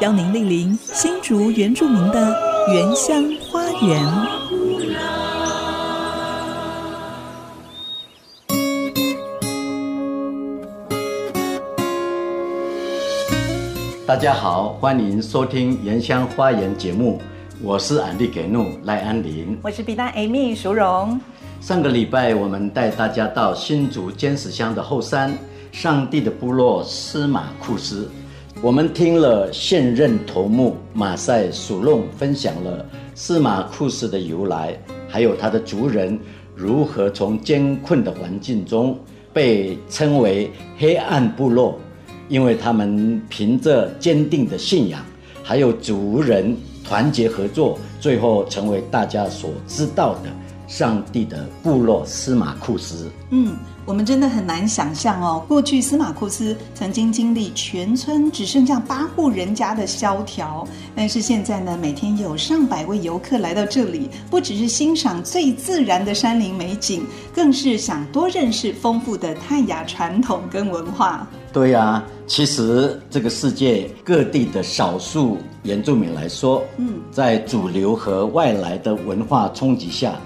邀您莅临新竹原住民的原乡花园。大家好，欢迎收听《原乡花园》节目，我是安利给怒赖安林，我是比丹 Amy 淑荣。上个礼拜，我们带大家到新竹尖石乡的后山，上帝的部落司马库斯。我们听了现任头目马赛苏弄分享了司马库斯的由来，还有他的族人如何从艰困的环境中被称为黑暗部落，因为他们凭着坚定的信仰，还有族人团结合作，最后成为大家所知道的。上帝的部落司马库斯。嗯，我们真的很难想象哦，过去司马库斯曾经经历全村只剩下八户人家的萧条，但是现在呢，每天有上百位游客来到这里，不只是欣赏最自然的山林美景，更是想多认识丰富的泰雅传统跟文化。对呀、啊，其实这个世界各地的少数原住民来说，嗯，在主流和外来的文化冲击下。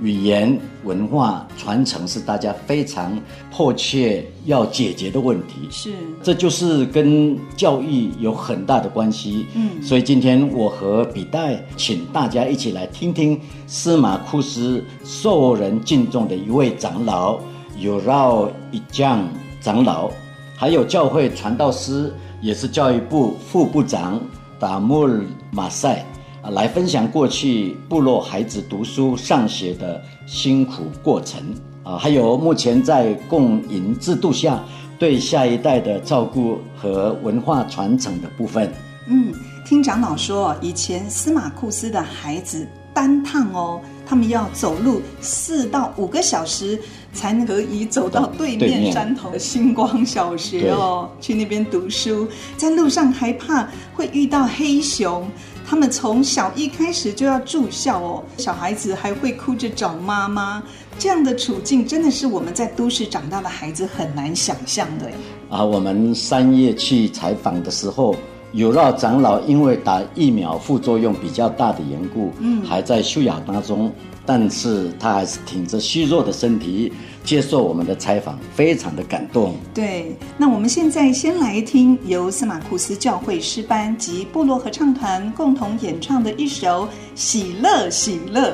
语言文化传承是大家非常迫切要解决的问题，是，这就是跟教育有很大的关系。嗯，所以今天我和比代请大家一起来听听司马库斯受人敬重的一位长老有绕一将长老，还有教会传道师，也是教育部副部长达穆尔马赛。啊，来分享过去部落孩子读书上学的辛苦过程啊，还有目前在共营制度下对下一代的照顾和文化传承的部分。嗯，听长老说，以前司马库斯的孩子单趟哦，他们要走路四到五个小时才能可以走到对面山头的星光小学哦，去那边读书，在路上还怕会遇到黑熊。他们从小一开始就要住校哦，小孩子还会哭着找妈妈，这样的处境真的是我们在都市长大的孩子很难想象的。啊，我们三月去采访的时候，有让长老因为打疫苗副作用比较大的缘故，嗯，还在休养当中，但是他还是挺着虚弱的身体。接受我们的采访，非常的感动。对，那我们现在先来听由司马库斯教会诗班及部落合唱团共同演唱的一首《喜乐喜乐》。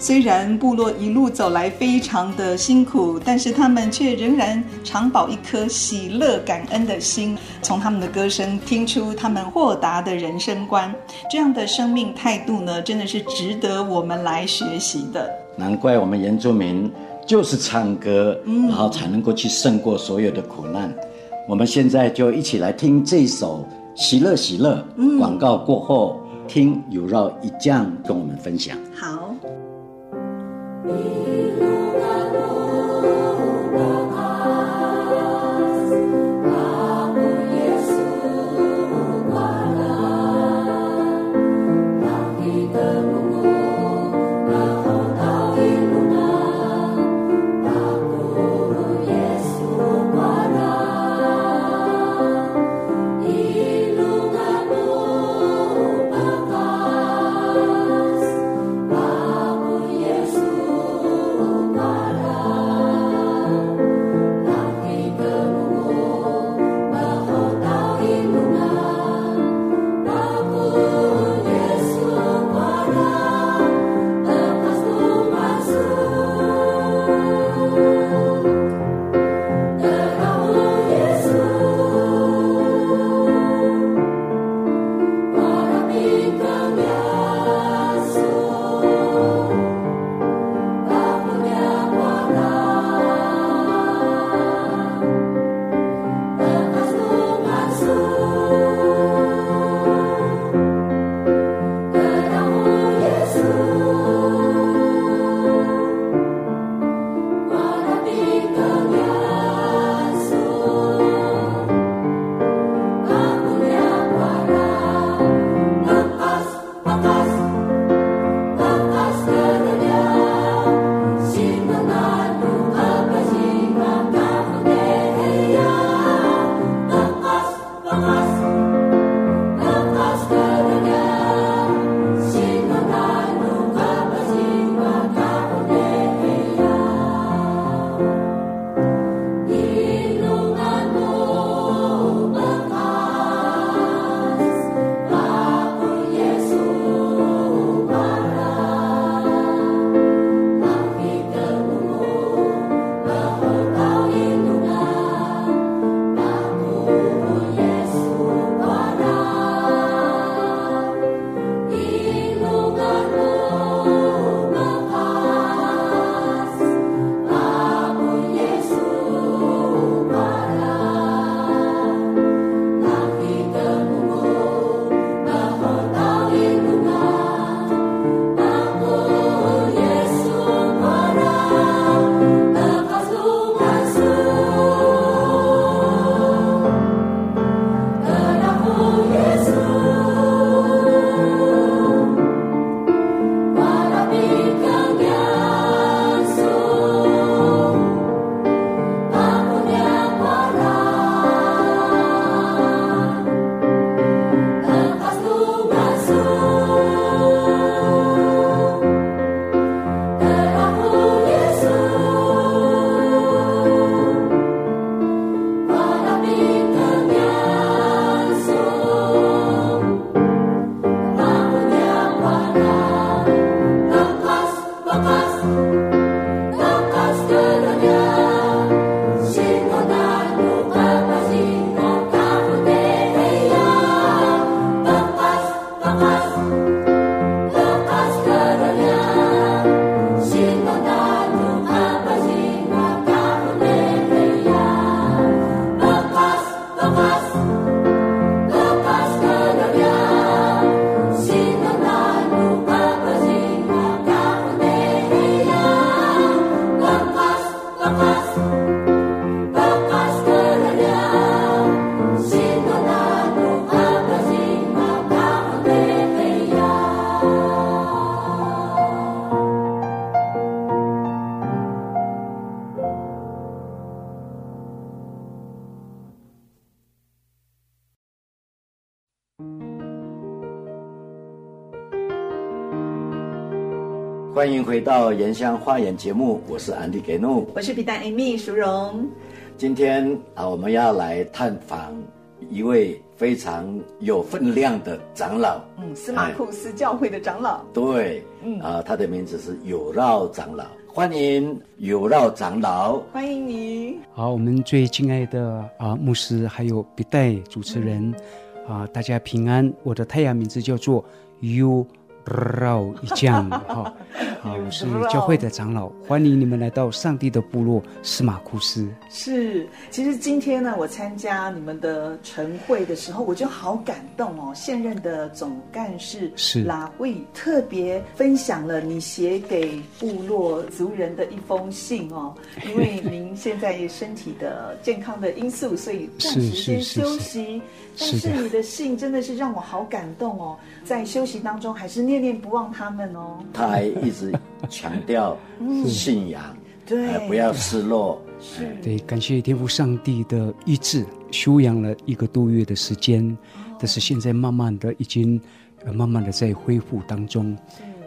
虽然部落一路走来非常的辛苦，但是他们却仍然常保一颗喜乐感恩的心。从他们的歌声听出他们豁达的人生观，这样的生命态度呢，真的是值得我们来学习的。难怪我们原住民。就是唱歌，然后才能够去胜过所有的苦难。嗯、我们现在就一起来听这首《喜乐喜乐》。嗯，广告过后，听有绕一将跟我们分享。好。欢迎回到《原乡花园》节目，我是安迪给怒，我是皮蛋 Amy 淑荣。今天啊，我们要来探访一位非常有分量的长老，嗯，司马库斯教会的长老。对，嗯啊，他的名字是有绕长老，欢迎有绕长老，欢迎你。好，我们最敬爱的啊牧师还有比代主持人、嗯、啊，大家平安。我的太阳名字叫做 You。绕一将 哈，好，我是教会的长老，欢迎你们来到上帝的部落司马库斯。是，其实今天呢，我参加你们的晨会的时候，我就好感动哦。现任的总干事是拉慧特别分享了你写给部落族人的一封信哦，因为您现在身体的健康的因素，所以暂时先休息。但是你的信真的是让我好感动哦，在休息当中还是念念不忘他们哦。他还一直强调 信仰，对，不要失落。是，对，感谢天父上帝的医治，休养了一个多月的时间，但是现在慢慢的已经，慢慢的在恢复当中。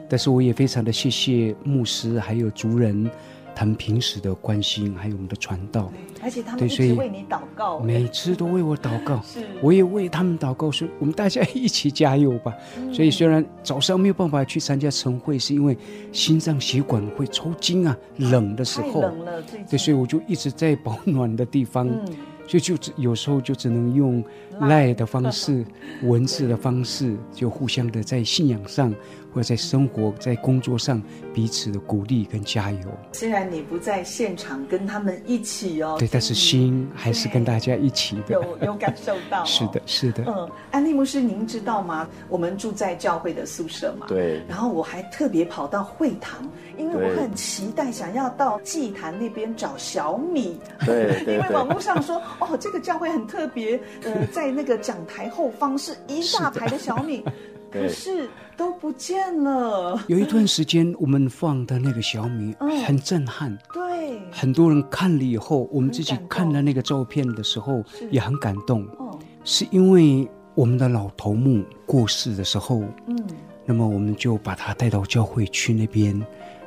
但是我也非常的谢谢牧师还有族人。他们平时的关心，还有我们的传道，而且他们一直为你祷告，每次都为我祷告，是，我也为他们祷告，说我们大家一起加油吧。嗯、所以虽然早上没有办法去参加晨会，是因为心脏血管会抽筋啊，冷的时候，太冷了，对，所以我就一直在保暖的地方，嗯、就就有时候就只能用赖的方式、文字的方式，就互相的在信仰上。或者在生活、在工作上彼此的鼓励跟加油。虽然你不在现场跟他们一起哦，对，但是心还是跟大家一起的。有有感受到、哦？是的，是的。嗯，安利牧师，您知道吗？我们住在教会的宿舍嘛。对。然后我还特别跑到会堂，因为我很期待想要到祭坛那边找小米。对。因为网络上说，哦，这个教会很特别，呃，在那个讲台后方是一大排的小米。可是都不见了。有一段时间，我们放的那个小米很震撼。对，很多人看了以后，我们自己看了那个照片的时候也很感动。哦，是因为我们的老头目过世的时候，嗯，那么我们就把他带到教会去那边，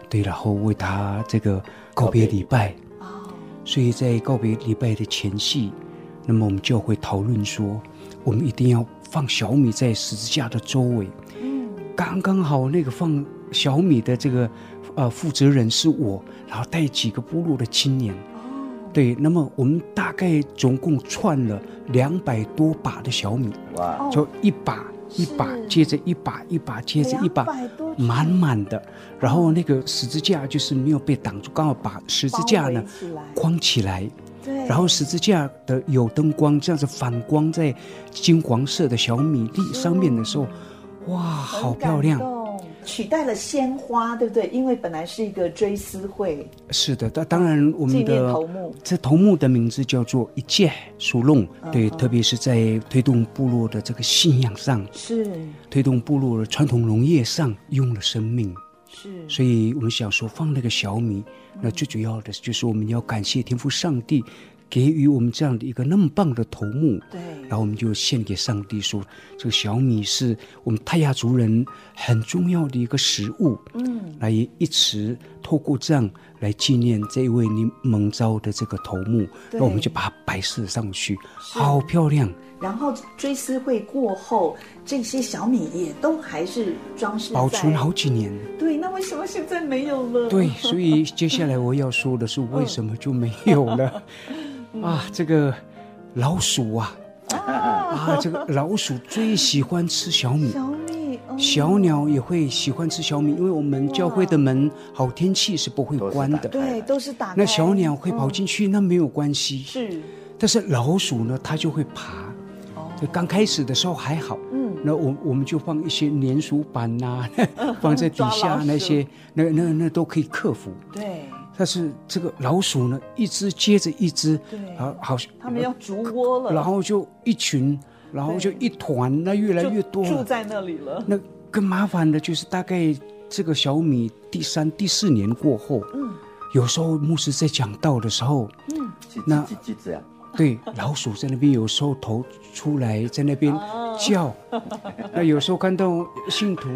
对，然后为他这个告别礼拜。哦，所以在告别礼拜的前夕，那么我们就会讨论说，我们一定要。放小米在十字架的周围，嗯，刚刚好那个放小米的这个呃负责人是我，然后带几个部落的青年，哦，对，那么我们大概总共串了两百多把的小米，哇，就一把一把接着一把一把接着一把，满满的，然后那个十字架就是没有被挡住，刚好把十字架呢框起来。然后十字架的有灯光这样子反光在金黄色的小米粒上面的时候，哇，好漂亮！取代了鲜花，对不对？因为本来是一个追思会。是的，当当然我们的头目这头目的名字叫做一介苏弄，对，特别是在推动部落的这个信仰上，是推动部落的传统农业上用了生命。是，所以我们想说放那个小米，那最主要的就是我们要感谢天父上帝，给予我们这样的一个那么棒的头目。对，然后我们就献给上帝说，这个小米是我们泰雅族人很重要的一个食物。嗯，来一直透过这样来纪念这一位你蒙召的这个头目，那我们就把它摆设上去，好漂亮。然后追思会过后，这些小米也都还是装饰保存好几年。对，那为什么现在没有了？对，所以接下来我要说的是，为什么就没有了？啊，这个老鼠啊，啊，这个老鼠最喜欢吃小米。小米，小鸟也会喜欢吃小米，因为我们教会的门好天气是不会关的，对，都是打开。那小鸟会跑进去，那没有关系。是，但是老鼠呢，它就会爬。就刚开始的时候还好，嗯，那我我们就放一些粘鼠板呐、放在底下那些，那那那都可以克服。对，但是这个老鼠呢，一只接着一只，对，好，好像他们要筑窝了，然后就一群，然后就一团，那越来越多，住在那里了。那更麻烦的就是大概这个小米第三、第四年过后，嗯，有时候牧师在讲道的时候，嗯，那几只呀？对，老鼠在那边有时候头出来，在那边叫。那有时候看到信徒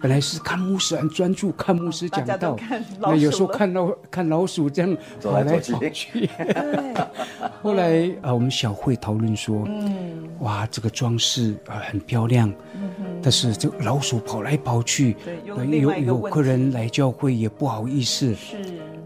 本来是看牧师很专注看牧师讲道，那有时候看到看老鼠这样跑来跑去。后来啊，我们小会讨论说，嗯，哇，这个装饰啊很漂亮，但是这个老鼠跑来跑去，对，有有客人来教会也不好意思，是，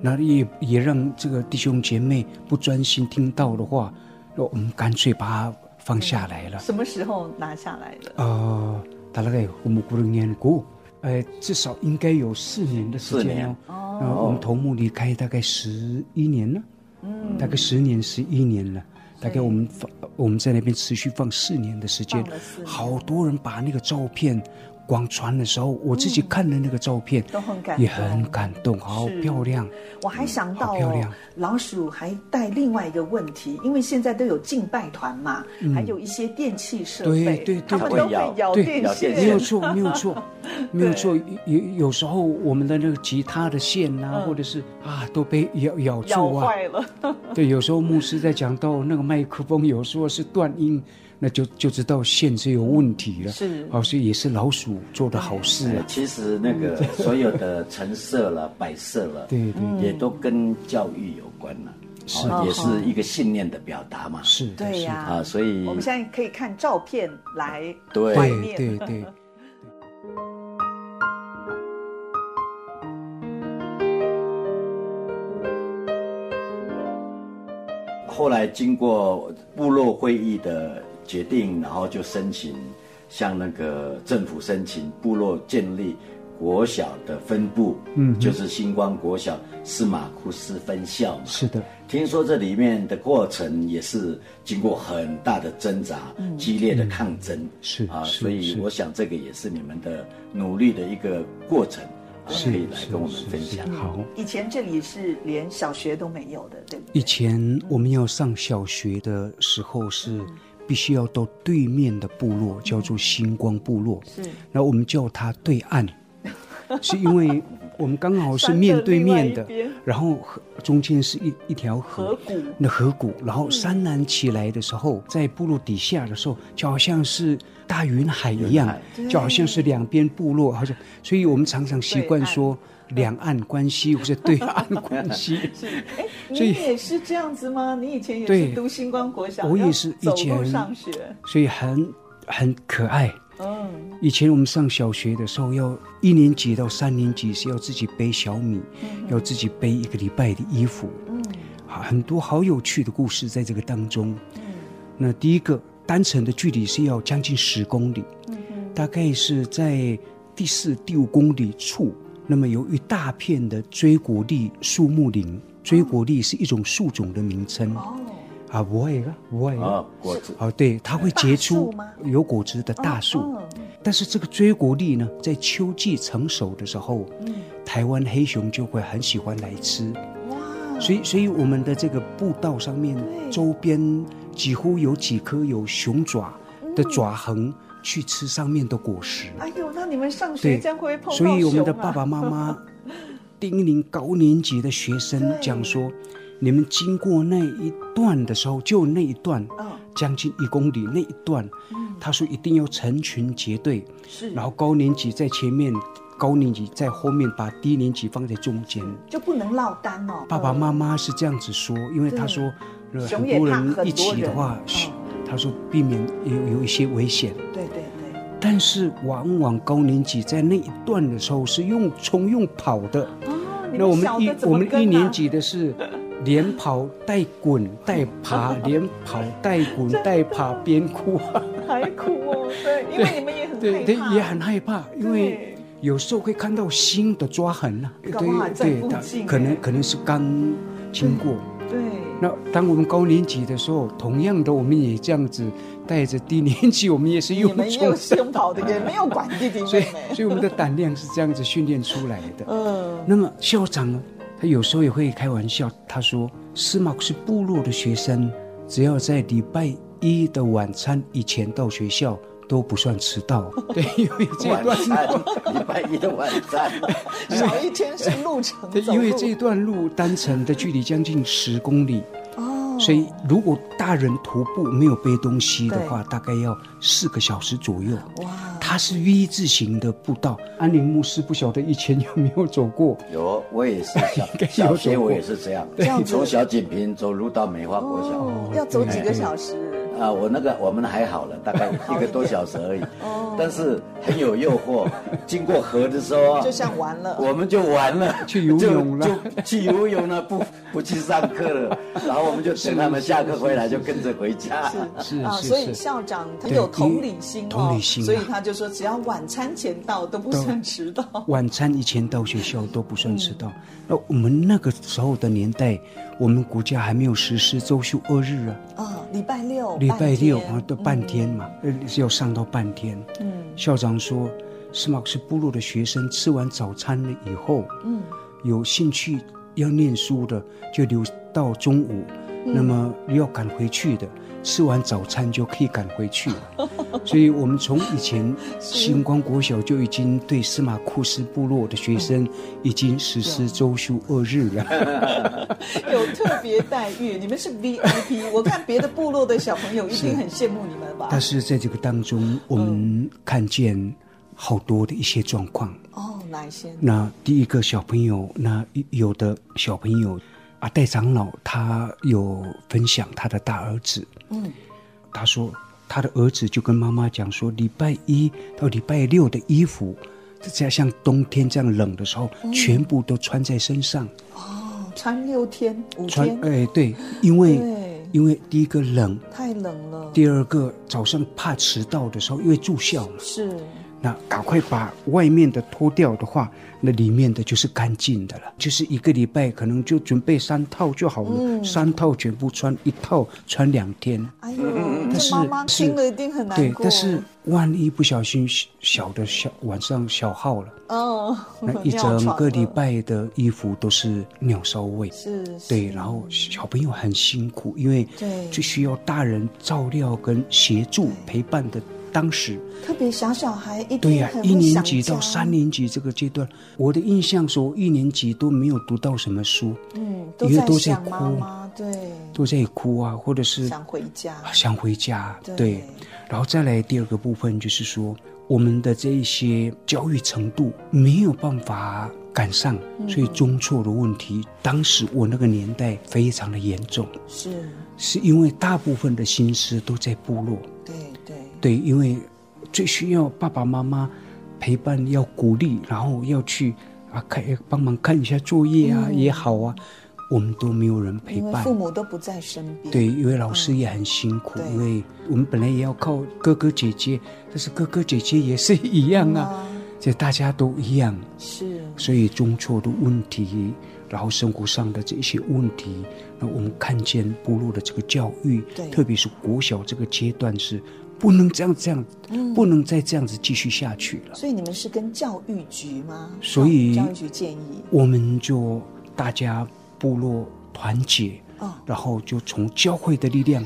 那也也让这个弟兄姐妹不专心听到的话，那我们干脆把它放下来了。什么时候拿下来的？呃，大概我们过了年过，呃，至少应该有四年的时间哦。然后我们头目离开大概十一年了。嗯，大概十年、十一年了。大概我们放我们在那边持续放四年的时间，好多人把那个照片。广传的时候，我自己看的那个照片，都很感也很感动，好漂亮。我还想到哦，老鼠还带另外一个问题，因为现在都有敬拜团嘛，还有一些电器设备，对对对，他们都会咬电线，没有错，没有错，没有错。有有时候我们的那个吉他的线啊，或者是啊，都被咬咬住啊，坏了。对，有时候牧师在讲到那个麦克风，有时候是断音。那就就知道线是有问题了，是，哦，所以也是老鼠做的好事啊。其实那个 所有的陈设了、摆设了，对对，也都跟教育有关了，是，也是一个信念的表达嘛。是，对呀，啊，所以我们现在可以看照片来对。对，对对。后来经过部落会议的。决定，然后就申请向那个政府申请部落建立国小的分部，嗯，就是星光国小司马库斯分校嘛。是的，听说这里面的过程也是经过很大的挣扎，嗯、激烈的抗争，嗯、是啊，所以我想这个也是你们的努力的一个过程，是可以来跟我们分享。好，以前这里是连小学都没有的，对不对？以前我们要上小学的时候是。嗯必须要到对面的部落，叫做星光部落。是，然后我们叫它对岸，是因为我们刚好是面对面的，然后河中间是一一条河，那河谷，然后山峦起来的时候，嗯、在部落底下的时候，就好像是大云海一样，就好像是两边部落，好像，所以我们常常习惯说。两岸关系或者对岸关系，是哎，你也是这样子吗？你以前也是读星光国小，我也是以前上学，所以很很可爱。嗯，以前我们上小学的时候，要一年级到三年级是要自己背小米，要自己背一个礼拜的衣服。嗯，很多好有趣的故事在这个当中。嗯，那第一个单程的距离是要将近十公里，嗯，大概是在第四、第五公里处。那么有一大片的锥果栗树木林，锥果栗是一种树种的名称。哦，啊，不会的，不会啊，果子。哦，对，它会结出有果子的大树。但是这个锥果栗呢，在秋季成熟的时候，台湾黑熊就会很喜欢来吃。哇！所以，所以我们的这个步道上面周边几乎有几颗有熊爪的爪痕。去吃上面的果实。哎呦，那你们上学将会碰到熊啊？所以我们的爸爸妈妈 叮咛高年级的学生讲说，你们经过那一段的时候，就那一段，将近一公里那一段，嗯、他说一定要成群结队，是，然后高年级在前面，高年级在后面，把低年级放在中间，就不能落单哦。爸爸妈妈是这样子说，因为他说，很多人一起的话。他说：“避免有有一些危险。”对对对。但是往往高年级在那一段的时候是用冲用跑的。哦，那我们一我们一年级的是连跑带滚带爬，连跑带滚带爬边哭。还哭哦，对，因为你们也很对对也很害怕，因为有时候会看到新的抓痕啊。对对，可能可能是刚经过。对。那当我们高年级的时候，同样的，我们也这样子带着低年级，我们也是用冲，没有 用跑的，也没有管弟弟妹妹，所以，所以我们的胆量是这样子训练出来的。嗯。那么校长呢，他有时候也会开玩笑，他说：“司马库斯部落的学生，只要在礼拜一的晚餐以前到学校。”都不算迟到，对，因为这段礼拜一的晚餐，少一天是路程。对，因为这段路单程的距离将近十公里，哦，所以如果大人徒步没有背东西的话，大概要四个小时左右。哇，它是 V 字形的步道。安宁牧师不晓得以前有没有走过？有，我也是小 小学我也是这样，这样从小锦屏走路到梅花国小，哦，要走几个小时？啊，我那个我们还好了，大概 一个多小时而已。哦，但是很有诱惑。经过河的时候，就像完了，我们就完了，去游泳了，就去游泳了，不不去上课了。然后我们就等他们下课回来，就跟着回家。是是啊，所以校长他有同理心，同理心，所以他就说，只要晚餐前到都不算迟到。晚餐以前到学校都不算迟到。那我们那个时候的年代，我们国家还没有实施周休二日啊。啊，礼拜六，礼拜六啊，都半天嘛，呃，是要上到半天。嗯，校长说。司马库斯部落的学生吃完早餐了以后，嗯，有兴趣要念书的就留到中午，嗯、那么要赶回去的，吃完早餐就可以赶回去了。所以，我们从以前星光国小就已经对司马库斯部落的学生已经实施周休二日了，有特别待遇。你们是 VIP，我看别的部落的小朋友一定很羡慕你们吧？但是在这个当中，我们看见。好多的一些状况哦，哪一些？那第一个小朋友，那有的小朋友啊，戴长老他有分享他的大儿子，嗯，他说他的儿子就跟妈妈讲说，礼拜一到礼拜六的衣服，在像冬天这样冷的时候，嗯、全部都穿在身上。哦，穿六天五天？穿哎对，因为因为第一个冷，太冷了。第二个早上怕迟到的时候，因为住校嘛，是。那赶快把外面的脱掉的话，那里面的就是干净的了。就是一个礼拜可能就准备三套就好了，嗯、三套全部穿，一套穿两天。哎呦，但是妈妈听了一定很难过。对，但是万一不小心小的小晚上小号了，哦，那一整个礼拜的衣服都是尿骚味。是，是，对，然后小朋友很辛苦，因为对，最需要大人照料跟协助陪伴的。当时。特别小小孩一对呀，一年级到三年级这个阶段，我的印象说一年级都没有读到什么书，嗯，因为都在哭，对，都在哭啊，或者是想回家，想回家，对，然后再来第二个部分就是说，我们的这一些教育程度没有办法赶上，所以中辍的问题，当时我那个年代非常的严重，是，是因为大部分的心思都在部落，对。因为最需要爸爸妈妈陪伴，要鼓励，然后要去啊看帮忙看一下作业啊、嗯、也好啊，我们都没有人陪伴，父母都不在身边。对，因为老师也很辛苦，嗯、因为我们本来也要靠哥哥姐姐，但是哥哥姐姐也是一样啊，这、嗯啊、大家都一样，是，所以中错的问题，然后生活上的这些问题，那我们看见部落的这个教育，对特别是国小这个阶段是。不能这样这样，嗯、不能再这样子继续下去了。所以你们是跟教育局吗？所以教育局建议，我们就大家部落团结，哦、然后就从教会的力量、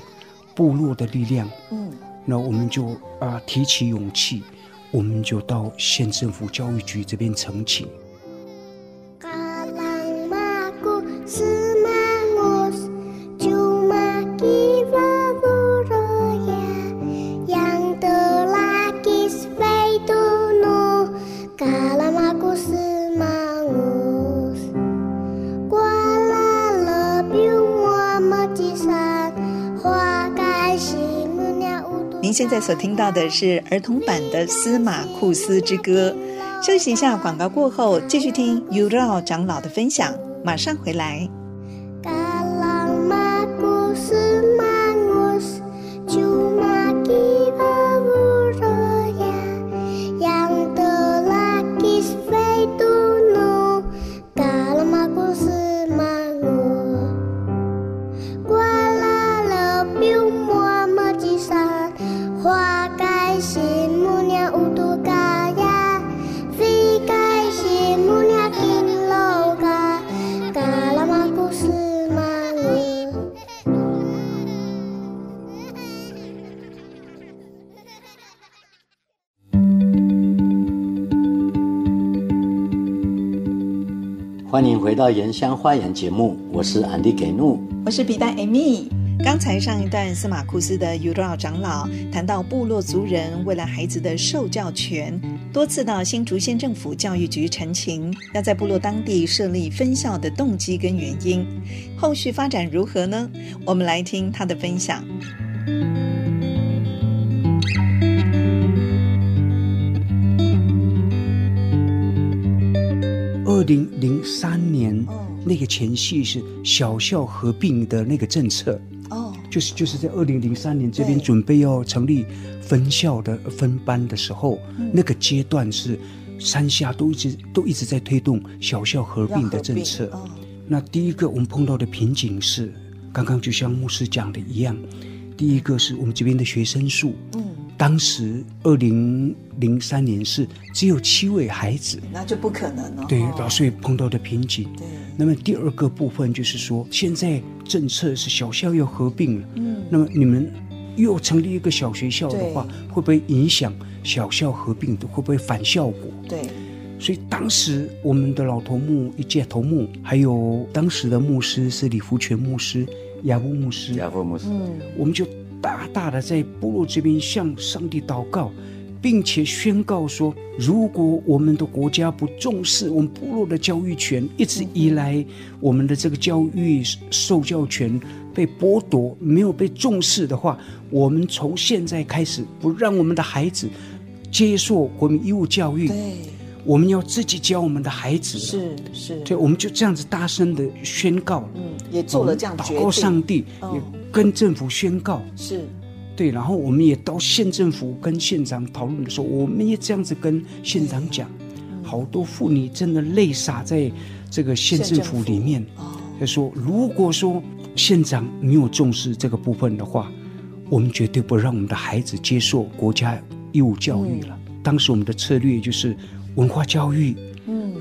部落的力量，嗯，那我们就啊提起勇气，我们就到县政府教育局这边陈情。现在所听到的是儿童版的《司马库斯之歌》。休息一下，广告过后继续听 u r o 长老的分享。马上回来。到《原乡花园》节目，我是安迪给怒，我是皮蛋艾米。刚才上一段，司马库斯的尤多奥长老谈到部落族人为了孩子的受教权，多次到新竹县政府教育局陈情，要在部落当地设立分校的动机跟原因。后续发展如何呢？我们来听他的分享。二零零三年，那个前夕是小校合并的那个政策。就是就是在二零零三年这边准备要成立分校的分班的时候，嗯、那个阶段是山下都一直都一直在推动小校合并的政策。哦、那第一个我们碰到的瓶颈是，刚刚就像牧师讲的一样，第一个是我们这边的学生数，嗯，当时二零零三年是只有七位孩子，那就不可能了。对，所以碰到的瓶颈。对。那么第二个部分就是说，现在政策是小校要合并了，嗯，那么你们又成立一个小学校的话，会不会影响小校合并的？会不会反效果？对，所以当时我们的老头目一届头目，还有当时的牧师是李福全牧师、亚布牧师、亚布牧师，嗯，我们就大大的在部落这边向上帝祷告。并且宣告说，如果我们的国家不重视我们部落的教育权，一直以来我们的这个教育受教权被剥夺，没有被重视的话，我们从现在开始不让我们的孩子接受国民义务教育。对，我们要自己教我们的孩子。是是，对，我们就这样子大声的宣告。嗯，也做了这样祷告上帝，也跟政府宣告。是。对，然后我们也到县政府跟县长讨论的时候，我们也这样子跟县长讲，好多妇女真的泪洒在这个县政府里面。他说，如果说县长没有重视这个部分的话，我们绝对不让我们的孩子接受国家义务教育了。嗯、当时我们的策略就是文化教育。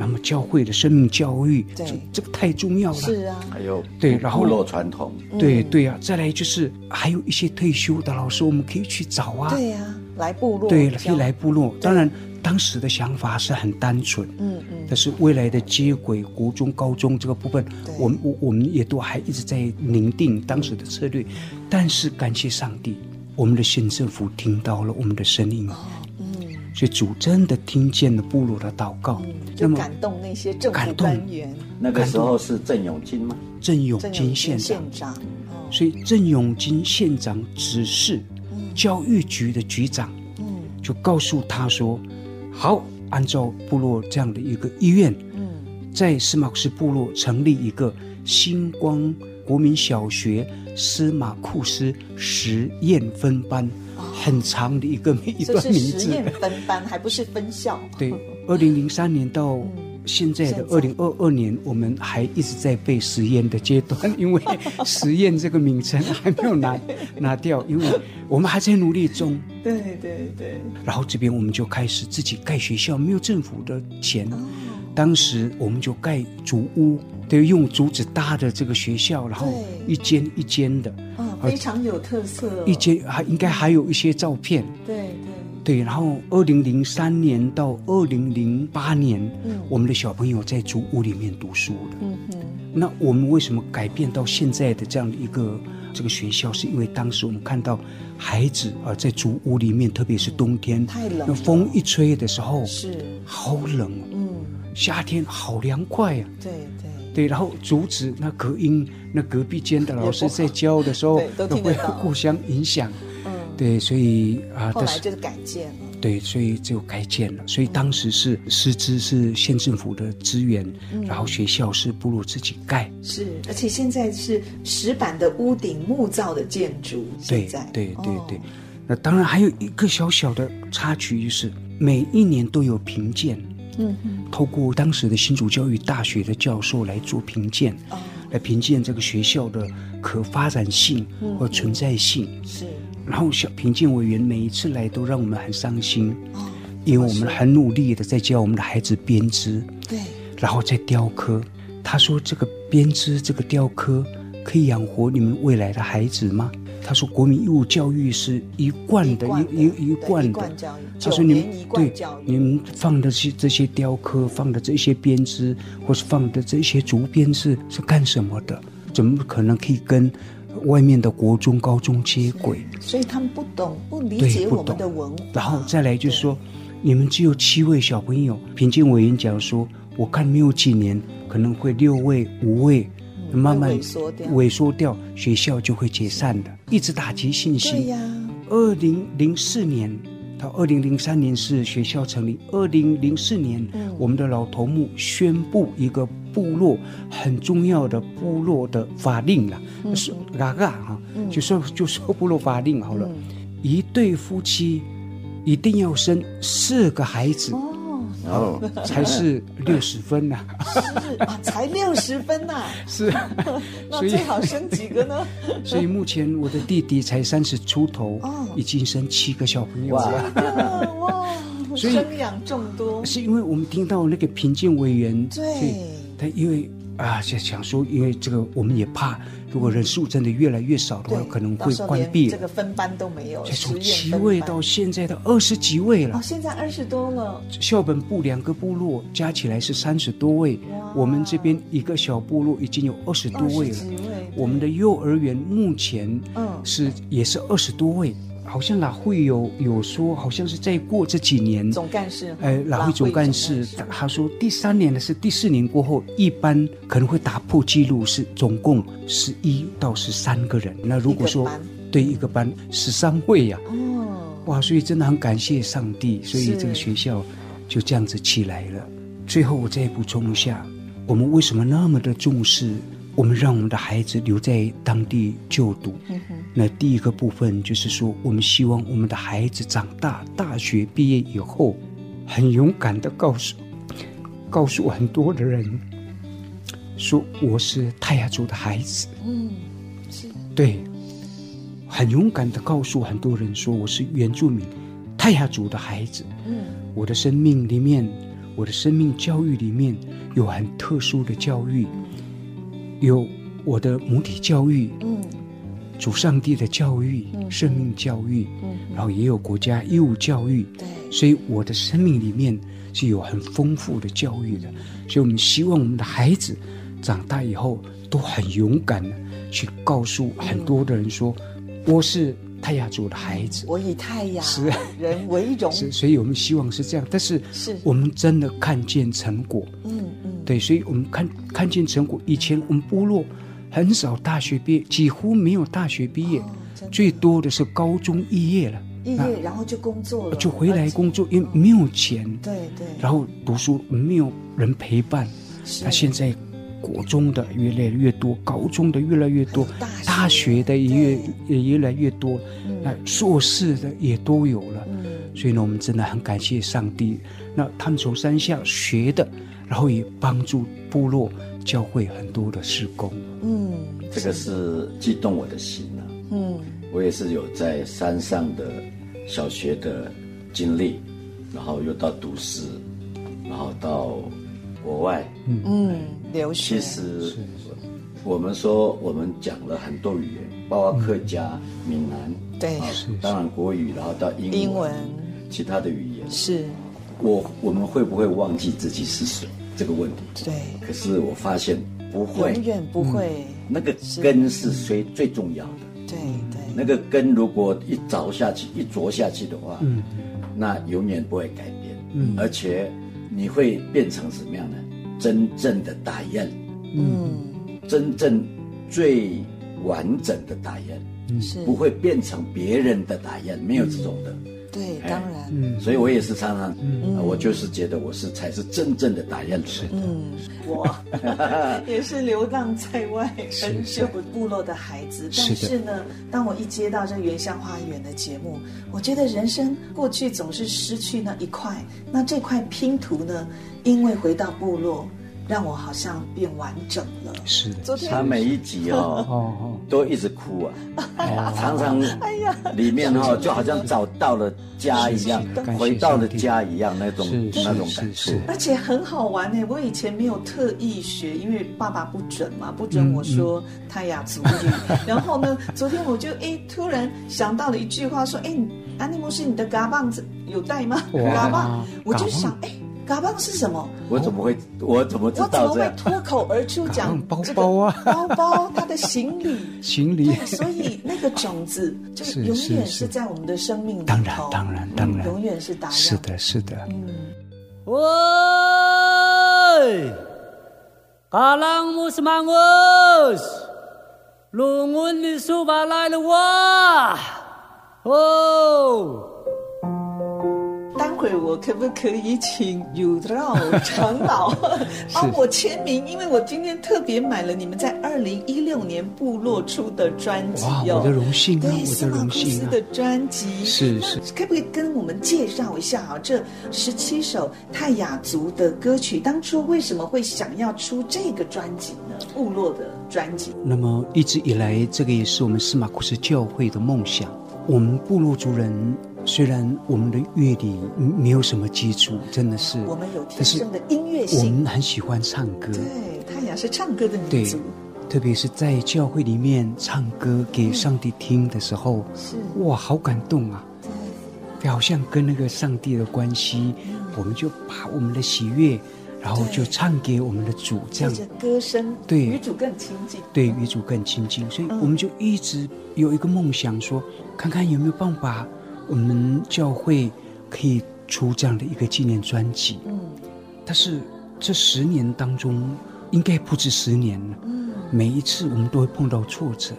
那么教会的生命教育，这这个太重要了。是啊，还有对，然后部落传统，对对啊，再来就是还有一些退休的老师，我们可以去找啊。对呀，来部落，对，可以来部落。当然，当时的想法是很单纯，嗯嗯。但是未来的接轨国中、高中这个部分，我们我我们也都还一直在拟定当时的策略。但是感谢上帝，我们的县政府听到了我们的声音。所以主真的听见了部落的祷告，嗯、就感动那些政府官员。那个时候是郑永金吗？郑永金县长。县长哦、所以郑永金县长指示教育局的局长，嗯、就告诉他说：“好，按照部落这样的一个意愿，嗯、在司马库斯部落成立一个星光国民小学司马库斯实验分班。”很长的一个一段名字，实验分班还不是分校。对，二零零三年到现在的二零二二年，我们还一直在被实验的阶段，因为实验这个名称还没有拿拿掉，因为我们还在努力中。对对对。然后这边我们就开始自己盖学校，没有政府的钱，当时我们就盖竹屋。对，用竹子搭的这个学校，然后一间一间的，嗯，非常有特色。一些还应该还有一些照片。对对对，然后二零零三年到二零零八年，嗯，我们的小朋友在竹屋里面读书的。嗯嗯。那我们为什么改变到现在的这样的一个这个学校？是因为当时我们看到孩子啊，在竹屋里面，特别是冬天，太冷，那风一吹的时候是好冷。嗯，夏天好凉快呀。对对。对，然后阻止那隔音，那隔壁间的老师在教的时候，都会互相影响。嗯，对，所以啊，后来就是改建了。对，所以就改建了。所以当时是师资是县政府的资源，然后学校是不如自己盖。是，而且现在是石板的屋顶木造的建筑。对，对，对，对。那当然还有一个小小的插曲，就是每一年都有评鉴。嗯，透过当时的新竹教育大学的教授来做评鉴，哦、来评鉴这个学校的可发展性或存在性。嗯、是，然后小评鉴委员每一次来都让我们很伤心，哦、因为我们很努力的在教我们的孩子编织，对，然后再雕刻。他说：“这个编织，这个雕刻可以养活你们未来的孩子吗？”他说：“国民义务教育是一贯的，一一一贯的。他说：“你们对你们放的这这些雕刻，放的这些编织，或是放的这些竹编制是干什么的？怎么可能可以跟外面的国中、高中接轨，所以他们不懂、不理解我们的文化。然后再来就是说，你们只有七位小朋友，评鉴委员讲说，我看没有几年，可能会六位、五位，嗯、慢慢萎缩掉，萎缩掉，学校就会解散的，一直打击信心。对呀，二零零四年。到二零零三年是学校成立，二零零四年，嗯，我们的老头目宣布一个部落很重要的部落的法令了，嗯、是嘎嘎哈，就说就说部落法令好了，嗯、一对夫妻一定要生四个孩子。哦哦，才是六十分呐！是啊，才六十分呐！是，那最好生几个呢？所以目前我的弟弟才三十出头，哦，已经生七个小朋友了。哇，所以生养众多，是因为我们听到那个评鉴委员，对，他因为啊，想想说，因为这个我们也怕。如果人数真的越来越少的话，可能会关闭。这个分班都没有，从七位到现在的二十几位了。哦，现在二十多了。校本部两个部落加起来是三十多位，我们这边一个小部落已经有二十多位了。我们的幼儿园目前嗯是也是二十多位。好像哪会有有说，好像是再过这几年，总干事，哎，哪会总干事，他说第三年的是第四年过后，一般可能会打破纪录，是总共十一到十三个人。那如果说对一个班十三位呀，哦，哇，所以真的很感谢上帝，所以这个学校就这样子起来了。最后我再补充一下，我们为什么那么的重视？我们让我们的孩子留在当地就读。嗯。那第一个部分就是说，我们希望我们的孩子长大，大学毕业以后，很勇敢的告诉，告诉很多的人，说我是泰雅族的孩子。嗯，是。对，很勇敢的告诉很多人说我是原住民，泰雅族的孩子。嗯，我的生命里面，我的生命教育里面有很特殊的教育。有我的母体教育，嗯，主上帝的教育，嗯，生命教育，嗯，然后也有国家义务教育，对，所以我的生命里面是有很丰富的教育的，所以我们希望我们的孩子长大以后都很勇敢的去告诉很多的人说，我是泰雅族的孩子，我以泰雅人为荣，是，所以我们希望是这样，但是是。我们真的看见成果，嗯。对，所以我们看看见成果。以前我们部落很少大学毕业，几乎没有大学毕业，哦、最多的是高中毕业了，毕业然后就工作了，就回来工作，因为没有钱。对对。然后读书没有人陪伴，那现在国中的越来越多，高中的越来越多，大学，的也越也越来越多，那硕士的也都有了。嗯。所以呢，我们真的很感谢上帝。那他们从山下学的。然后也帮助部落教会很多的施工，嗯，这个是激动我的心啊，嗯，我也是有在山上的小学的经历，然后又到都市，然后到国外，嗯，留学。其实我们说我们讲了很多语言，包括客家、闽南，对，当然国语，然后到英文，英文，其他的语言。是。我我们会不会忘记自己是谁？这个问题，对，可是我发现不会，永远不会。那个根是最最重要的，对对。那个根如果一凿下去，一啄下去的话，嗯，那永远不会改变，嗯，而且你会变成什么样呢？真正的大雁，嗯，真正最完整的大雁，是。不会变成别人的大雁，没有这种的。对，当然，嗯，所以我也是常常，嗯，我就是觉得我是才是真正的大雁子，嗯，我也是流浪在外很久部落的孩子，但是呢，当我一接到这原乡花园的节目，我觉得人生过去总是失去那一块，那这块拼图呢，因为回到部落。让我好像变完整了。是的，昨天他每一集哦，都一直哭啊，常常哎呀，里面哦就好像找到了家一样，回到了家一样那种那种感受。而且很好玩呢，我以前没有特意学，因为爸爸不准嘛，不准我说泰雅族语。然后呢，昨天我就哎突然想到了一句话，说哎，安尼牧师，你的嘎棒子有带吗？嘎棒，我就想哎。嘎邦是什么？我怎么会？我怎么知道？我怎么会脱口而出讲 包包啊？包包，他的行李，行李。对，所以那个种子 就永远是在我们的生命里头。当然，当然，当然，永远是打。是的，是的。嗯。喂，嘎朗姆斯曼沃斯，龙文的书法来了哇！哦。我可不可以请有道长老 帮我签名？因为我今天特别买了你们在二零一六年部落出的专辑哦，我的荣幸啊，对，我的荣幸啊，的专辑是是，可不可以跟我们介绍一下啊？这十七首泰雅族的歌曲，当初为什么会想要出这个专辑呢？部落的专辑。那么一直以来，这个也是我们司马库斯教会的梦想。我们部落族人。虽然我们的乐理没有什么基础，真的是，我们有天生的音乐性。我们很喜欢唱歌，对，泰雅是唱歌的民族。对，特别是在教会里面唱歌给上帝听的时候，是哇，好感动啊！对，好像跟那个上帝的关系，我们就把我们的喜悦，然后就唱给我们的主，这样歌声对与主更亲近，对，与主更亲近。所以我们就一直有一个梦想，说看看有没有办法。我们教会可以出这样的一个纪念专辑，嗯，但是这十年当中，应该不止十年。了，嗯，每一次我们都会碰到挫折，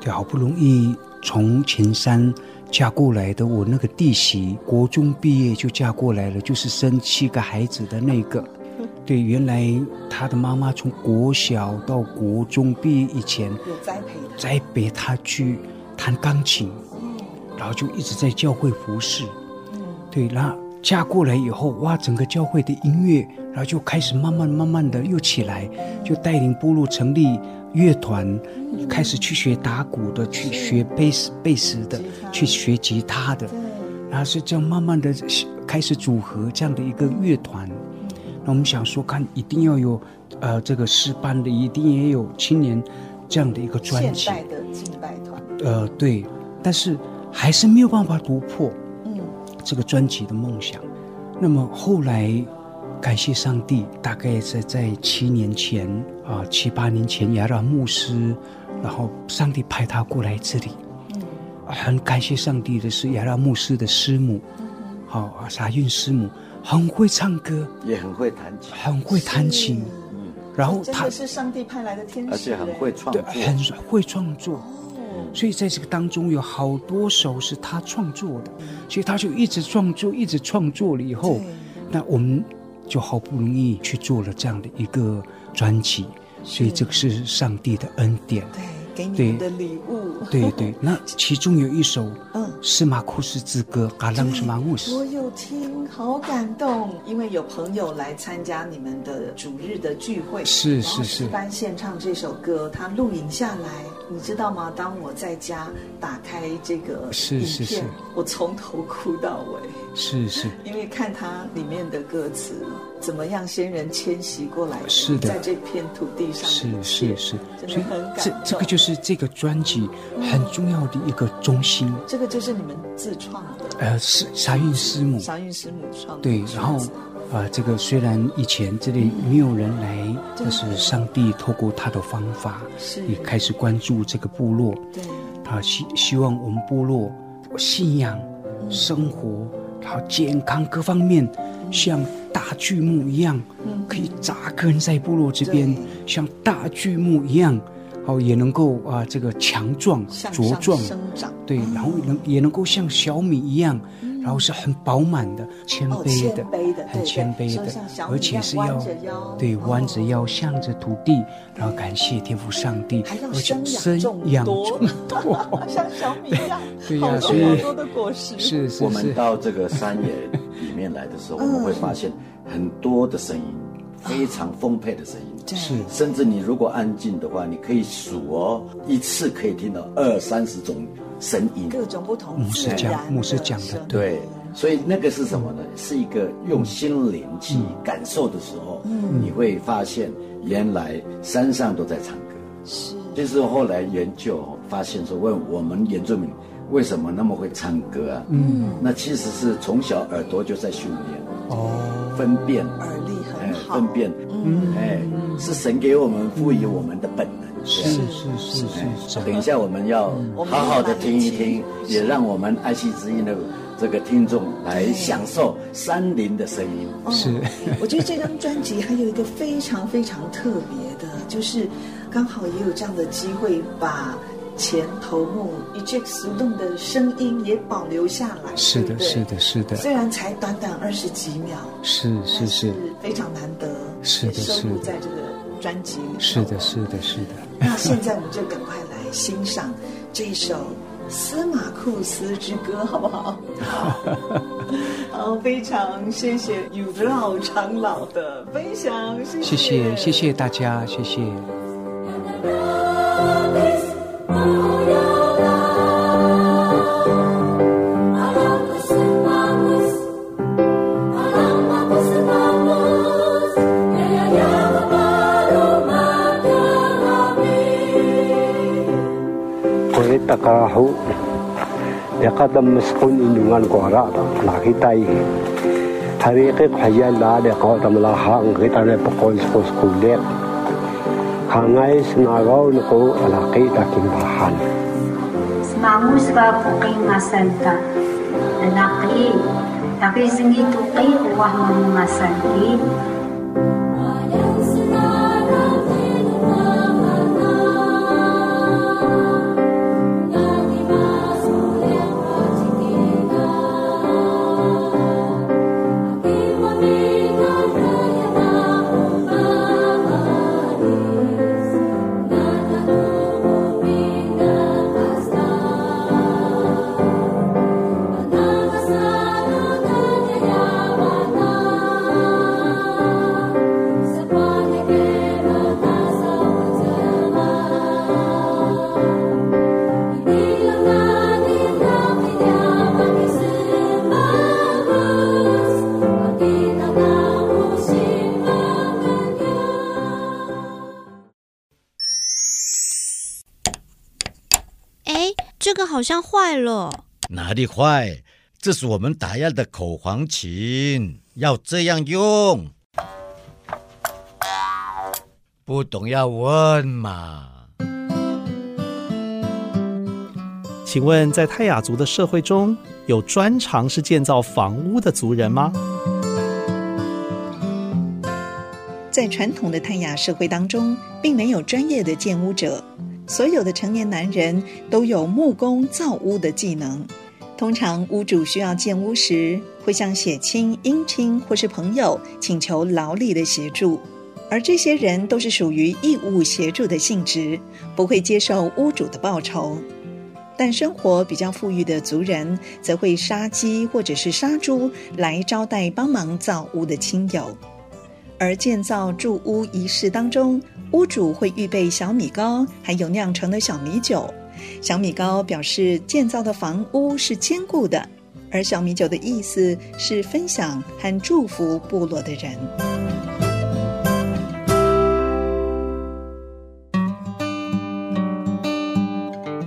对，好不容易从前山嫁过来的我那个弟媳，国中毕业就嫁过来了，就是生七个孩子的那个，对，原来他的妈妈从国小到国中毕业以前，有栽培他，栽培他去弹钢琴。然后就一直在教会服侍，嗯，对，然后嫁过来以后，哇，整个教会的音乐，然后就开始慢慢慢慢的又起来，就带领部落成立乐团，开始去学打鼓的，去学贝斯贝斯的，去学吉他的，然后是这样慢慢的开始组合这样的一个乐团。那我们想说，看一定要有，呃，这个诗班的，一定也有青年这样的一个专辑。现代的敬拜团。呃，对，但是。还是没有办法突破，嗯，这个专辑的梦想。那么后来，感谢上帝，大概是在七年前啊，七八年前，亚拉牧师，然后上帝派他过来这里，嗯，很感谢上帝的是亚拉牧师的师母，好啊，沙韵师母很会唱歌，也很会弹琴，很会弹琴，嗯，然后他是上帝派来的天使，而且很会创作，很会创作。所以在这个当中有好多首是他创作的，所以他就一直创作，一直创作了以后，那我们就好不容易去做了这样的一个专辑，所以这个是上帝的恩典。对给你们的礼物，对对，对，那其中有一首，嗯，《司马库斯之歌》，阿朗什马乌斯，我有听，好感动，因为有朋友来参加你们的主日的聚会，是是是，一般献唱这首歌，他录影下来，你知道吗？当我在家打开这个影片，是是是，我从头哭到尾，是是，因为看它里面的歌词，怎么样先人迁徙过来，是的，在这片土地上，是是是，真的很感动。这这个就是。是这个专辑很重要的一个中心。嗯、这个就是你们自创的。呃，是沙韵师母。沙韵师母创的。对，然后，啊、呃，这个虽然以前这里没有人来，嗯、但是上帝透过他的方法，是也开始关注这个部落。对。他希希望我们部落信仰、嗯、生活，然后健康各方面，嗯、像大巨木一样，嗯、可以扎根在部落这边，像大巨木一样。哦，也能够啊，这个强壮茁壮，对，然后能也能够像小米一样，然后是很饱满的、谦卑的、很谦卑的，而且是要对弯着腰向着土地，然后感谢天父上帝，而且生养众多，像小米一样，对呀，所以多的果实。是是。我们到这个山野里面来的时候，我们会发现很多的声音，非常丰沛的声音。是，甚至你如果安静的话，你可以数哦，一次可以听到二三十种声音，各种不同。牧师讲，牧师讲的对，所以那个是什么呢？是一个用心灵去感受的时候，嗯，你会发现原来山上都在唱歌。是，就是后来研究发现说，问我们原住民为什么那么会唱歌啊？嗯，那其实是从小耳朵就在训练。哦。分辨，耳力很好，分辨，嗯，哎，是神给我们赋予我们的本能。是是是是。等一下我们要好好的听一听，也让我们爱惜之音的这个听众来享受山林的声音。是。我觉得这张专辑还有一个非常非常特别的，就是刚好也有这样的机会把。前头目 Eject Sulung 的声音也保留下来，是的，是的，是的。虽然才短短二十几秒，是是是，非常难得，是的，是的，收录在这个专辑里。是的，是的，是的。那现在我们就赶快来欣赏这首《司马库斯之歌》，好不好？好，好，非常谢谢有老长老的分享，谢谢，谢谢大家，谢谢 kahu ya kadam meskun indungan kora nakita i hari ke kaya la de kau tam lahang kita ne pokon skus hangai senagau nuku alaki takin bahan semangus ba puking masanta nakii tapi sengitu kai uah mamu masanti mga masalti. 好像坏了，哪里坏？这是我们打样的口簧琴，要这样用。不懂要问嘛。请问，在泰雅族的社会中有专长是建造房屋的族人吗？在传统的泰雅社会当中，并没有专业的建屋者。所有的成年男人都有木工造屋的技能。通常屋主需要建屋时，会向血亲、姻亲或是朋友请求劳力的协助，而这些人都是属于义务协助的性质，不会接受屋主的报酬。但生活比较富裕的族人，则会杀鸡或者是杀猪来招待帮忙造屋的亲友。而建造住屋仪式当中，屋主会预备小米糕，还有酿成的小米酒。小米糕表示建造的房屋是坚固的，而小米酒的意思是分享和祝福部落的人。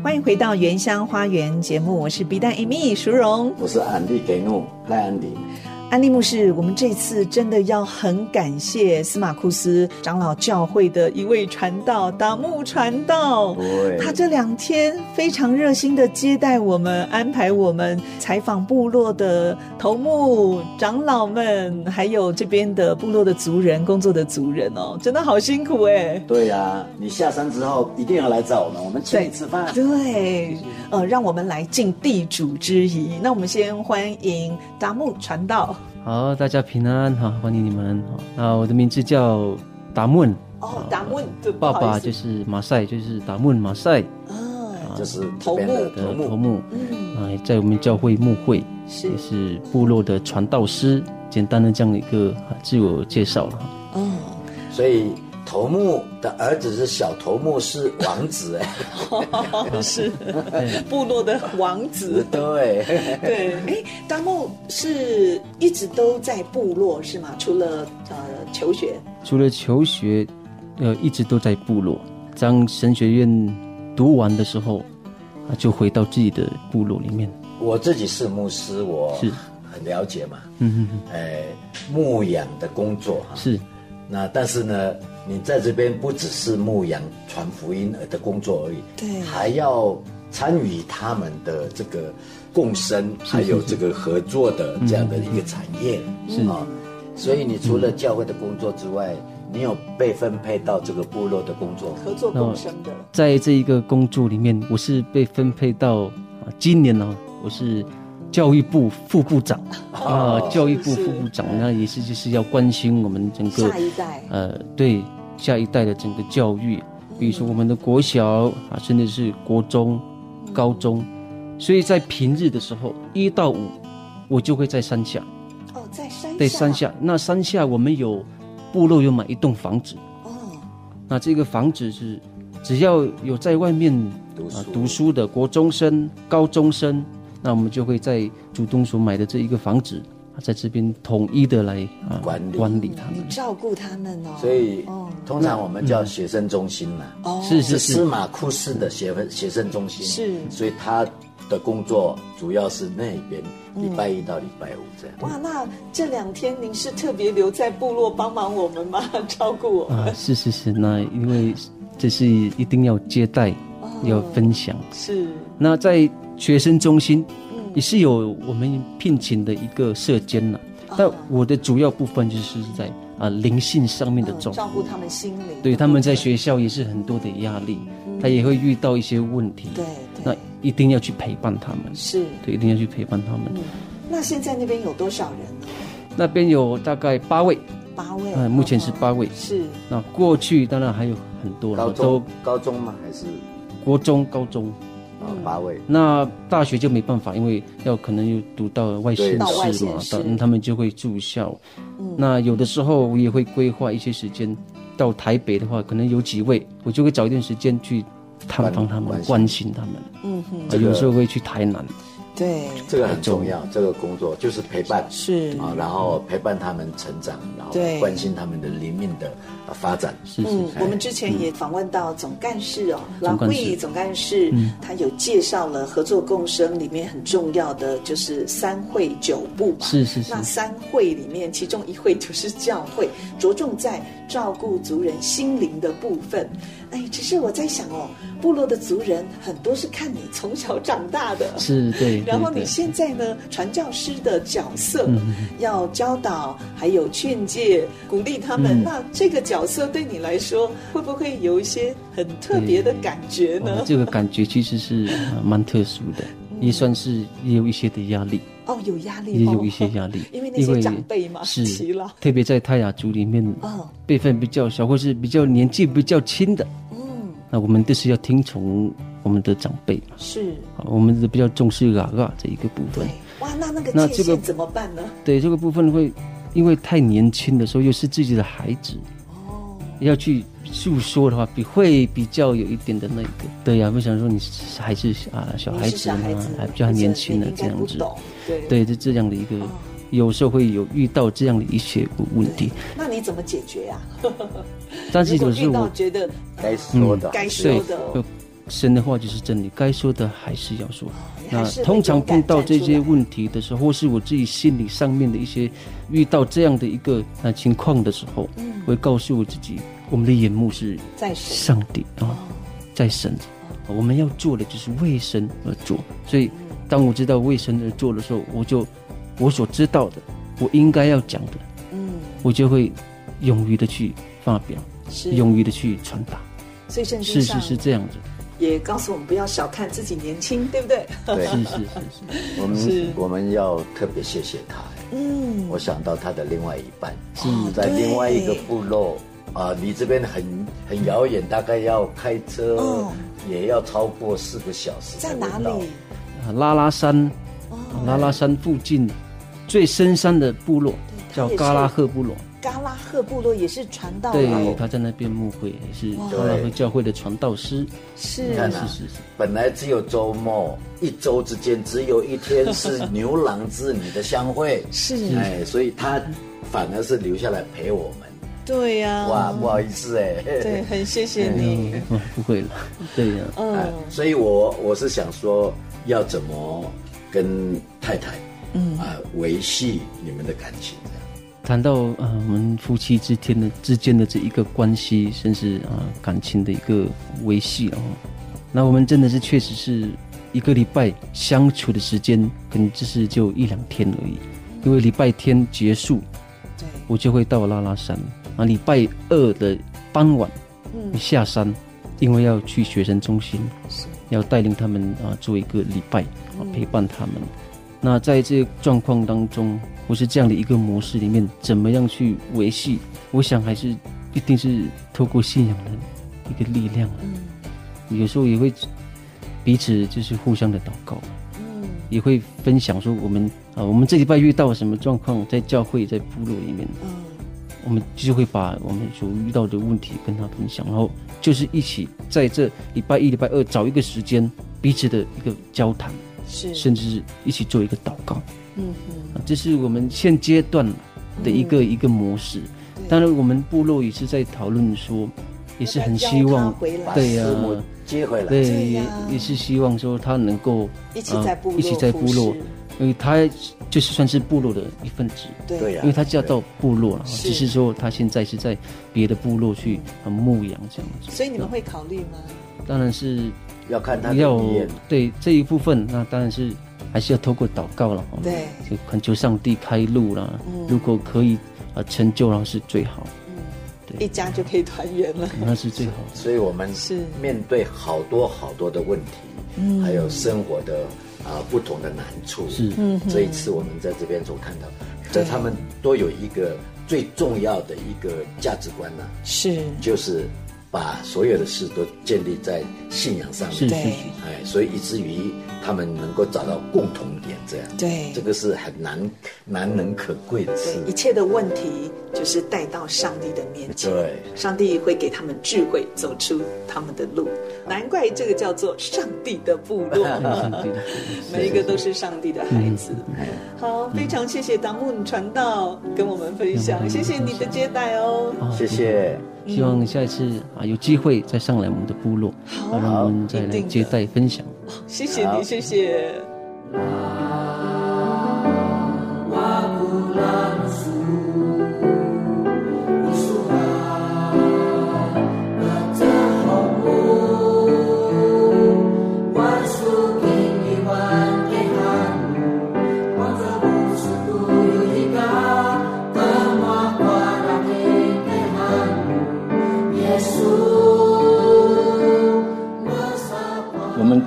欢迎回到《原乡花园》节目，我是 BiDi AMY 淑荣，我是安迪给诺赖安迪。安利牧师，我们这次真的要很感谢司马库斯长老教会的一位传道达木传道，对他这两天非常热心的接待我们，安排我们采访部落的头目长老们，还有这边的部落的族人工作的族人哦，真的好辛苦哎。对呀、啊，你下山之后一定要来找我们，我们请你吃饭。对，对呃，让我们来尽地主之谊。那我们先欢迎达木传道。好，大家平安哈，欢迎你们。那，我的名字叫达 mun。哦，达 mun，爸爸就是马赛，就是达 mun 马赛。啊，就是头目的头目。嗯，啊，在我们教会牧会，是也是部落的传道师。简单的这样一个自我介绍了。哦，所以。头目的儿子是小头目，是王子哎，是。部落的王子。对。对，哎，达木是一直都在部落是吗？除了呃求学，除了求学，呃，一直都在部落。当神学院读完的时候，啊，就回到自己的部落里面。我自己是牧师，我是。很了解嘛，嗯嗯嗯，哎，牧养的工作哈，是，那但是呢，你在这边不只是牧羊传福音的工作而已，对，还要参与他们的这个共生，还有这个合作的这样的一个产业，是啊，所以你除了教会的工作之外，你有被分配到这个部落的工作，合作共生的，在这一个工作里面，我是被分配到啊，今年呢，我是。教育部副部长啊，教育部副部长，那也是就是要关心我们整个下一代，呃，对下一代的整个教育，比如说我们的国小啊，甚至是国中、高中，所以在平日的时候，一到五，我就会在山下。哦，在山下。对，山下。那山下我们有部落有买一栋房子。哦。那这个房子是只要有在外面啊读书的国中生、高中生。那我们就会在主动所买的这一个房子，在这边统一的来啊管理管理他们，照顾他们哦。所以，通常我们叫学生中心嘛。哦，是是司马库斯的学分学生中心。是。所以他的工作主要是那边，礼拜一到礼拜五这样。哇，那这两天您是特别留在部落帮忙我们吗？照顾我们？啊，是是是。那因为这是一定要接待，要分享。是。那在。学生中心也是有我们聘请的一个社监呐，但我的主要部分就是在啊灵性上面的照顾，照顾他们心灵。对，他们在学校也是很多的压力，他也会遇到一些问题。对，那一定要去陪伴他们。是，对，一定要去陪伴他们。那现在那边有多少人呢？那边有大概八位。八位。嗯，目前是八位。是。那过去当然还有很多了。高中？高中吗？还是？国中、高中。八位，那大学就没办法，因为要可能又读到外县市嘛，到他们就会住校。嗯，那有的时候我也会规划一些时间到台北的话，可能有几位，我就会找一段时间去探访他们，关心他们。嗯哼，有时候会去台南。对，这个很重要。这个工作就是陪伴，是啊，然后陪伴他们成长，然后关心他们的灵命的发展。是是。我们之前也访问到总干事哦，老会总干事，他有介绍了合作共生里面很重要的就是三会九部嘛。是是是。那三会里面，其中一会就是教会，着重在照顾族人心灵的部分。哎，只是我在想哦，部落的族人很多是看你从小长大的，是 对。然后你现在呢，传教师的角色，要教导，还有劝诫、鼓励他们。那这个角色对你来说，会不会有一些很特别的感觉呢？这个感觉其实是蛮特殊的，也算是也有一些的压力。哦，有压力，也有一些压力，因为那些长辈嘛，是特别在泰雅族里面，嗯，辈分比较小，或是比较年纪比较轻的。嗯那我们都是要听从我们的长辈嘛，是，我们是比较重视嘎嘎这一个部分。哇，那那个那这个怎么办呢？对，这个部分会因为太年轻的时候又是自己的孩子，哦，要去诉说的话，比会比较有一点的那个。对呀，不想说你还是啊小孩子嘛，还比较年轻的这样子，对，对，就这样的一个。有时候会有遇到这样的一些问题，那你怎么解决呀？但是有时候我觉得该说的，该说的，神的话就是真理，该说的还是要说。那通常碰到这些问题的时候，或是我自己心理上面的一些遇到这样的一个呃情况的时候，我会告诉我自己，我们的眼目是在上帝啊，在神，我们要做的就是为神而做。所以当我知道为神而做的时候，我就。我所知道的，我应该要讲的，嗯，我就会勇于的去发表，是勇于的去传达。所以圣经是是是这样子，也告诉我们不要小看自己年轻，对不对？对，是是是是。我们我们要特别谢谢他。嗯，我想到他的另外一半是在另外一个部落啊，离这边很很遥远，大概要开车也要超过四个小时。在哪里？拉拉山，拉拉山附近。最深山的部落叫嘎拉赫部落，嘎拉赫部落也是传道。对，他在那边牧会，也是嘎拉赫教会的传道师。是，你看啊，本来只有周末，一周之间只有一天是牛郎织女的相会，是，哎，所以他反而是留下来陪我们。对呀，哇，不好意思哎，对，很谢谢你。不会了，对呀，嗯，所以我我是想说，要怎么跟太太。嗯啊维系你们的感情。谈到啊、呃，我们夫妻之间的之间的这一个关系，甚至啊、呃、感情的一个维系啊，那我们真的是确实是一个礼拜相处的时间，可能只是就一两天而已，因为礼拜天结束，我就会到拉拉山。啊，礼拜二的傍晚，嗯，下山，因为要去学生中心，是。要带领他们啊做一个礼拜啊陪伴他们。那在这个状况当中，或是这样的一个模式里面，怎么样去维系？我想还是一定是透过信仰的一个力量。嗯，有时候也会彼此就是互相的祷告，嗯，也会分享说我们啊，我们这礼拜遇到什么状况，在教会在部落里面，嗯，我们就会把我们所遇到的问题跟他分享，然后就是一起在这礼拜一、礼拜二找一个时间，彼此的一个交谈。是，甚至是一起做一个祷告，嗯嗯，这是我们现阶段的一个、嗯、一个模式。当然，我们部落也是在讨论说，也是很希望，对呀、啊，接回来，对，也也是希望说他能够一起在部落、呃，一起在部落，因为他就是算是部落的一份子，对呀、啊，因为他就要到部落了，只是说他现在是在别的部落去牧羊这样子。所以你们会考虑吗？当然是。要看他的要对这一部分，那当然是还是要透过祷告了。对，就恳求上帝开路了。嗯，如果可以啊成就了是最好。嗯，对，一家就可以团圆了，那是最好。所以我们是面对好多好多的问题，嗯，还有生活的啊不同的难处。是，嗯，这一次我们在这边所看到，这他们都有一个最重要的一个价值观呢，是，就是。把所有的事都建立在信仰上面，是是是，哎，所以以至于他们能够找到共同点，这样，对，这个是很难难能可贵的事。一切的问题就是带到上帝的面前，对，上帝会给他们智慧，走出他们的路。难怪这个叫做上帝的部落，每一个都是上帝的孩子。好，非常谢谢达木传道跟我们分享，谢谢你的接待哦，谢谢。希望下一次啊有机会再上来我们的部落，好，让我们再来接待分享。谢谢你，谢谢。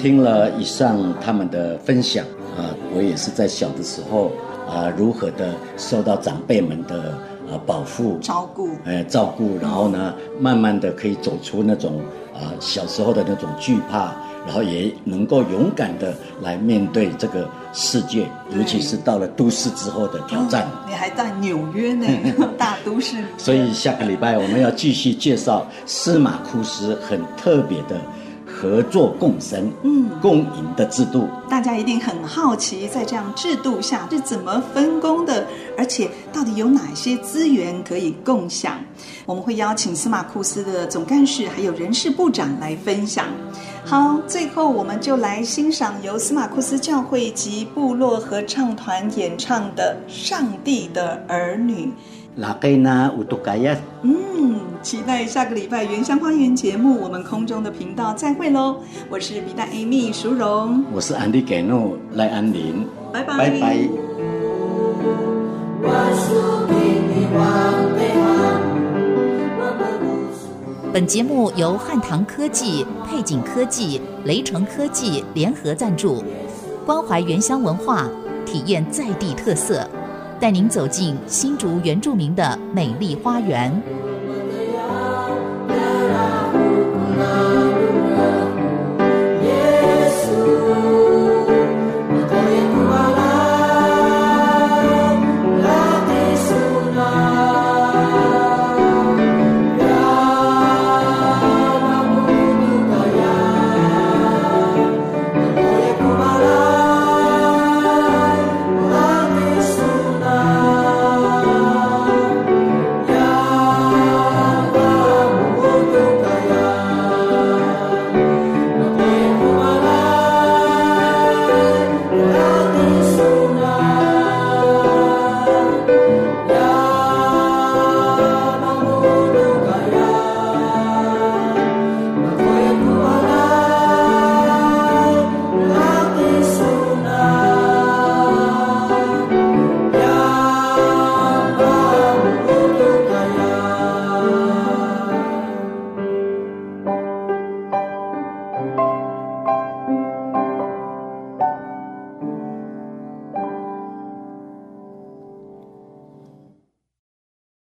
听了以上他们的分享啊，我也是在小的时候啊，如何的受到长辈们的啊保护、照顾，哎，照顾，然后呢，慢慢的可以走出那种啊小时候的那种惧怕，然后也能够勇敢的来面对这个世界，尤其是到了都市之后的挑战。哦，你还在纽约呢，大都市。所以下个礼拜我们要继续介绍司马库斯很特别的。合作共生、嗯，共赢的制度，大家一定很好奇，在这样制度下是怎么分工的，而且到底有哪些资源可以共享？我们会邀请司马库斯的总干事还有人事部长来分享。好，最后我们就来欣赏由司马库斯教会及部落合唱团演唱的《上帝的儿女》。拉盖纳乌杜盖亚。嗯，期待下个礼拜《原乡花园》节目，我们空中的频道再会喽！我是比大 Amy 淑荣，我是安迪给诺赖安林，拜拜拜拜。本节目由汉唐科技、配景科技、雷城科技联合赞助，关怀原乡文化，体验在地特色。带您走进新竹原住民的美丽花园。